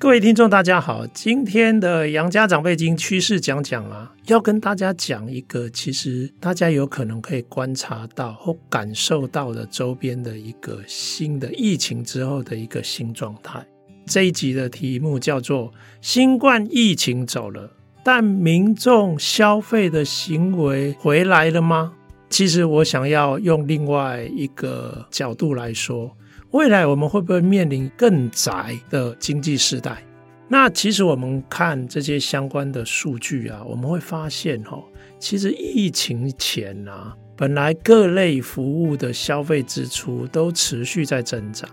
各位听众，大家好，今天的杨家长辈经趋势讲讲啊，要跟大家讲一个，其实大家有可能可以观察到或感受到的周边的一个新的疫情之后的一个新状态。这一集的题目叫做“新冠疫情走了，但民众消费的行为回来了吗？”其实我想要用另外一个角度来说。未来我们会不会面临更窄的经济时代？那其实我们看这些相关的数据啊，我们会发现哈，其实疫情前啊，本来各类服务的消费支出都持续在增长，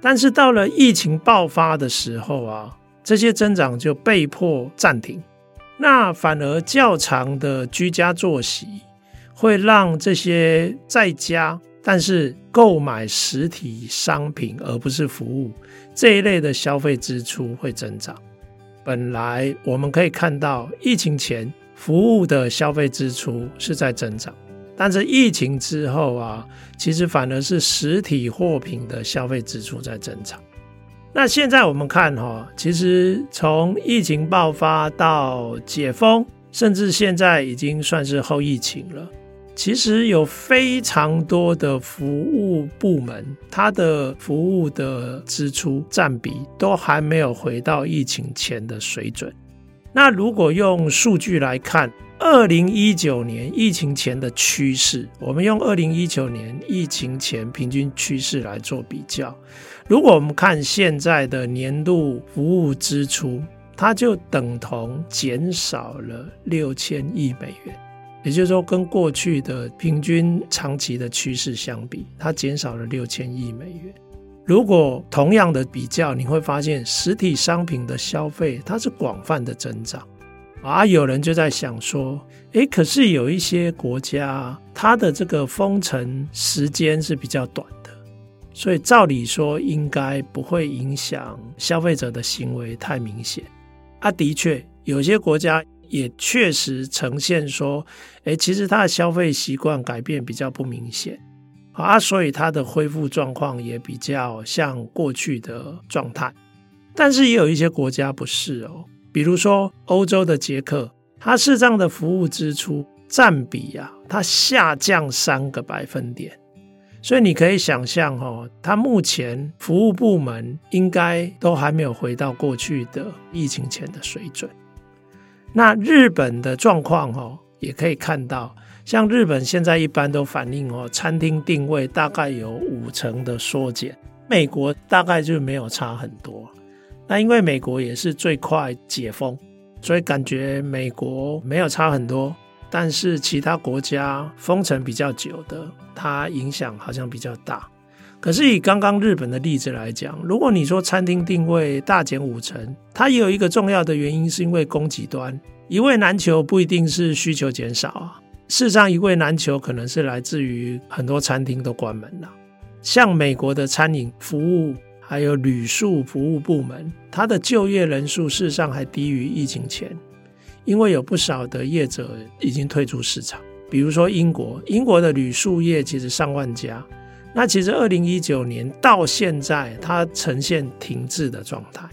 但是到了疫情爆发的时候啊，这些增长就被迫暂停。那反而较长的居家作息，会让这些在家。但是购买实体商品而不是服务这一类的消费支出会增长。本来我们可以看到，疫情前服务的消费支出是在增长，但是疫情之后啊，其实反而是实体货品的消费支出在增长。那现在我们看哈，其实从疫情爆发到解封，甚至现在已经算是后疫情了。其实有非常多的服务部门，它的服务的支出占比都还没有回到疫情前的水准。那如果用数据来看，二零一九年疫情前的趋势，我们用二零一九年疫情前平均趋势来做比较。如果我们看现在的年度服务支出，它就等同减少了六千亿美元。也就是说，跟过去的平均长期的趋势相比，它减少了六千亿美元。如果同样的比较，你会发现实体商品的消费它是广泛的增长。啊，有人就在想说，诶，可是有一些国家，它的这个封城时间是比较短的，所以照理说应该不会影响消费者的行为太明显。啊，的确，有些国家。也确实呈现说，诶，其实他的消费习惯改变比较不明显，啊，所以他的恢复状况也比较像过去的状态。但是也有一些国家不是哦，比如说欧洲的捷克，它视障的服务支出占比啊，它下降三个百分点。所以你可以想象哦，它目前服务部门应该都还没有回到过去的疫情前的水准。那日本的状况哦，也可以看到，像日本现在一般都反映哦，餐厅定位大概有五成的缩减，美国大概就没有差很多。那因为美国也是最快解封，所以感觉美国没有差很多，但是其他国家封城比较久的，它影响好像比较大。可是以刚刚日本的例子来讲，如果你说餐厅定位大减五成，它也有一个重要的原因，是因为供给端一位难求，不一定是需求减少啊。事实上，一位难求可能是来自于很多餐厅都关门了。像美国的餐饮服务还有旅宿服务部门，它的就业人数事实上还低于疫情前，因为有不少的业者已经退出市场。比如说英国，英国的旅宿业其实上万家。那其实二零一九年到现在，它呈现停滞的状态。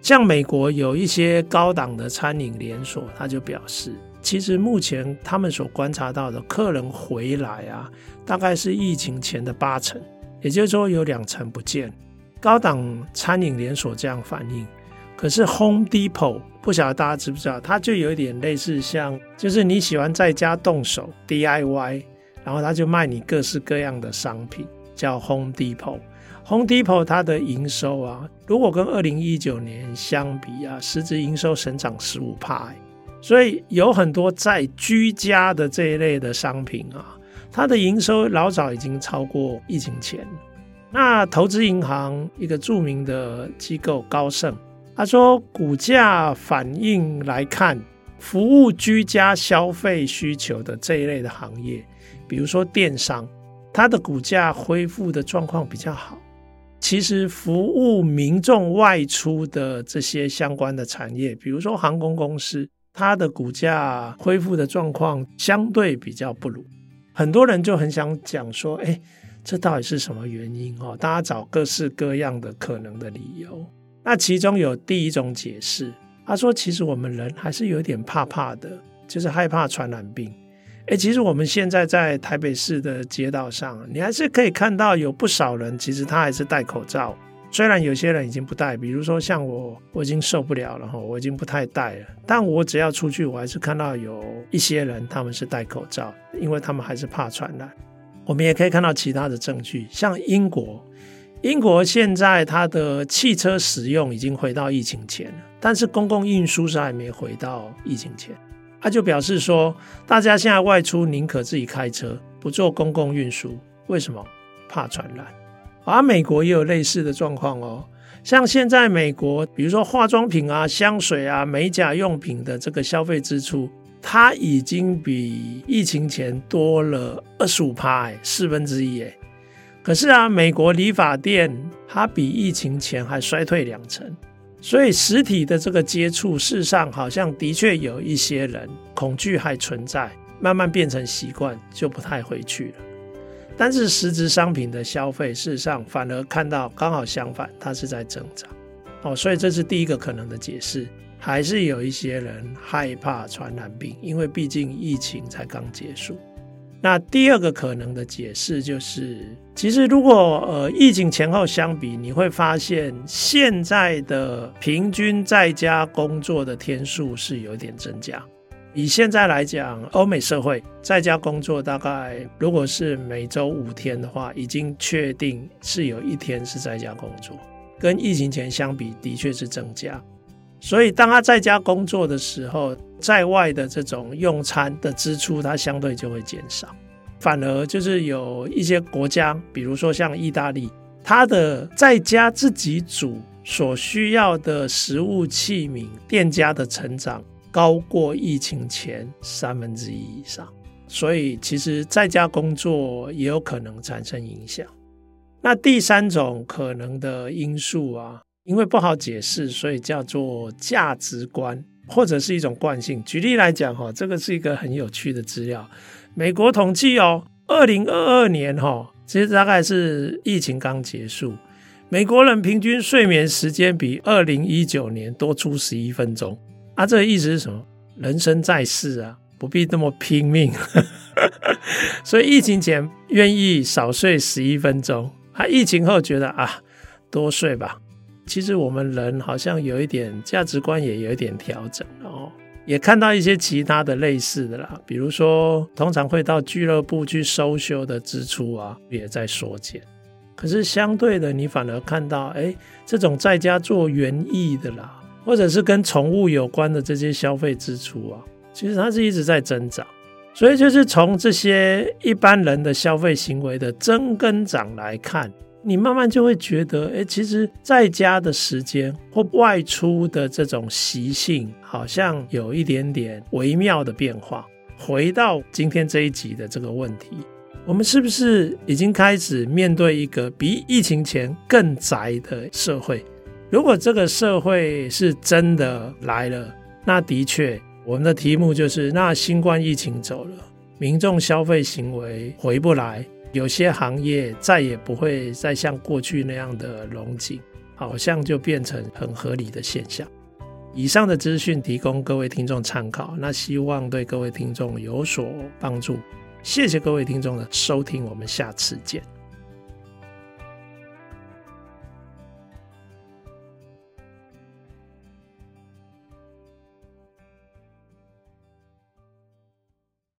像美国有一些高档的餐饮连锁，他就表示，其实目前他们所观察到的客人回来啊，大概是疫情前的八成，也就是说有两成不见。高档餐饮连锁这样反应，可是 Home Depot 不晓得大家知不知道，它就有一点类似像，就是你喜欢在家动手 DIY，然后他就卖你各式各样的商品。叫 Home Depot，Home Depot 它的营收啊，如果跟二零一九年相比啊，实质营收成长十五趴，所以有很多在居家的这一类的商品啊，它的营收老早已经超过疫情前。那投资银行一个著名的机构高盛，他说股价反应来看，服务居家消费需求的这一类的行业，比如说电商。它的股价恢复的状况比较好。其实服务民众外出的这些相关的产业，比如说航空公司，它的股价恢复的状况相对比较不如。很多人就很想讲说，哎，这到底是什么原因？哦，大家找各式各样的可能的理由。那其中有第一种解释，他说，其实我们人还是有点怕怕的，就是害怕传染病。诶，其实我们现在在台北市的街道上，你还是可以看到有不少人，其实他还是戴口罩。虽然有些人已经不戴，比如说像我，我已经受不了了哈，我已经不太戴了。但我只要出去，我还是看到有一些人他们是戴口罩，因为他们还是怕传染。我们也可以看到其他的证据，像英国，英国现在它的汽车使用已经回到疫情前了，但是公共运输是还没回到疫情前。他就表示说，大家现在外出宁可自己开车，不坐公共运输。为什么？怕传染。而美国也有类似的状况哦。像现在美国，比如说化妆品啊、香水啊、美甲用品的这个消费支出，它已经比疫情前多了二十五趴，四分之一。哎，可是啊，美国理发店它比疫情前还衰退两成。所以实体的这个接触，事实上好像的确有一些人恐惧还存在，慢慢变成习惯，就不太回去了。但是实质商品的消费，事实上反而看到刚好相反，它是在增长。哦，所以这是第一个可能的解释，还是有一些人害怕传染病，因为毕竟疫情才刚结束。那第二个可能的解释就是，其实如果呃疫情前后相比，你会发现现在的平均在家工作的天数是有点增加。以现在来讲，欧美社会在家工作大概如果是每周五天的话，已经确定是有一天是在家工作，跟疫情前相比的确是增加。所以当他在家工作的时候，在外的这种用餐的支出，它相对就会减少。反而就是有一些国家，比如说像意大利，它的在家自己煮所需要的食物器皿，店家的成长高过疫情前三分之一以上。所以其实在家工作也有可能产生影响。那第三种可能的因素啊，因为不好解释，所以叫做价值观。或者是一种惯性。举例来讲，哈，这个是一个很有趣的资料。美国统计哦，二零二二年哈，其实大概是疫情刚结束，美国人平均睡眠时间比二零一九年多出十一分钟。啊，这意思是什么？人生在世啊，不必那么拼命。所以疫情前愿意少睡十一分钟，啊，疫情后觉得啊，多睡吧。其实我们人好像有一点价值观，也有一点调整哦。也看到一些其他的类似的啦，比如说通常会到俱乐部去收修的支出啊，也在缩减。可是相对的，你反而看到，哎，这种在家做园艺的啦，或者是跟宠物有关的这些消费支出啊，其实它是一直在增长。所以就是从这些一般人的消费行为的增跟涨来看。你慢慢就会觉得，哎，其实在家的时间或外出的这种习性，好像有一点点微妙的变化。回到今天这一集的这个问题，我们是不是已经开始面对一个比疫情前更宅的社会？如果这个社会是真的来了，那的确，我们的题目就是：那新冠疫情走了，民众消费行为回不来。有些行业再也不会再像过去那样的龙井，好像就变成很合理的现象。以上的资讯提供各位听众参考，那希望对各位听众有所帮助。谢谢各位听众的收听，我们下次见。